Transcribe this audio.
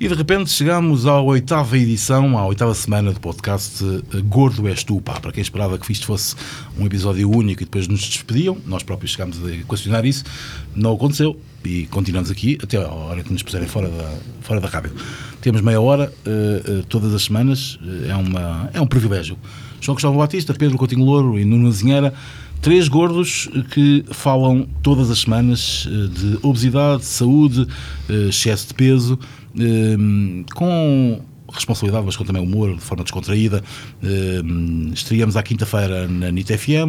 E de repente chegamos à oitava edição, à oitava semana do podcast Gordo És Tu. Pá, para quem esperava que isto fosse um episódio único e depois nos despediam, nós próprios chegámos a questionar isso, não aconteceu e continuamos aqui até a hora que nos puserem fora da, fora da rádio. Temos meia hora uh, uh, todas as semanas, uh, é, uma, é um privilégio. João Cristóvão Batista, Pedro Coutinho Louro e Nuno Azinheira, três gordos que falam todas as semanas de obesidade, saúde, excesso de peso com responsabilidade, mas com também humor, de forma descontraída. Estreamos à quinta-feira na NIT FM,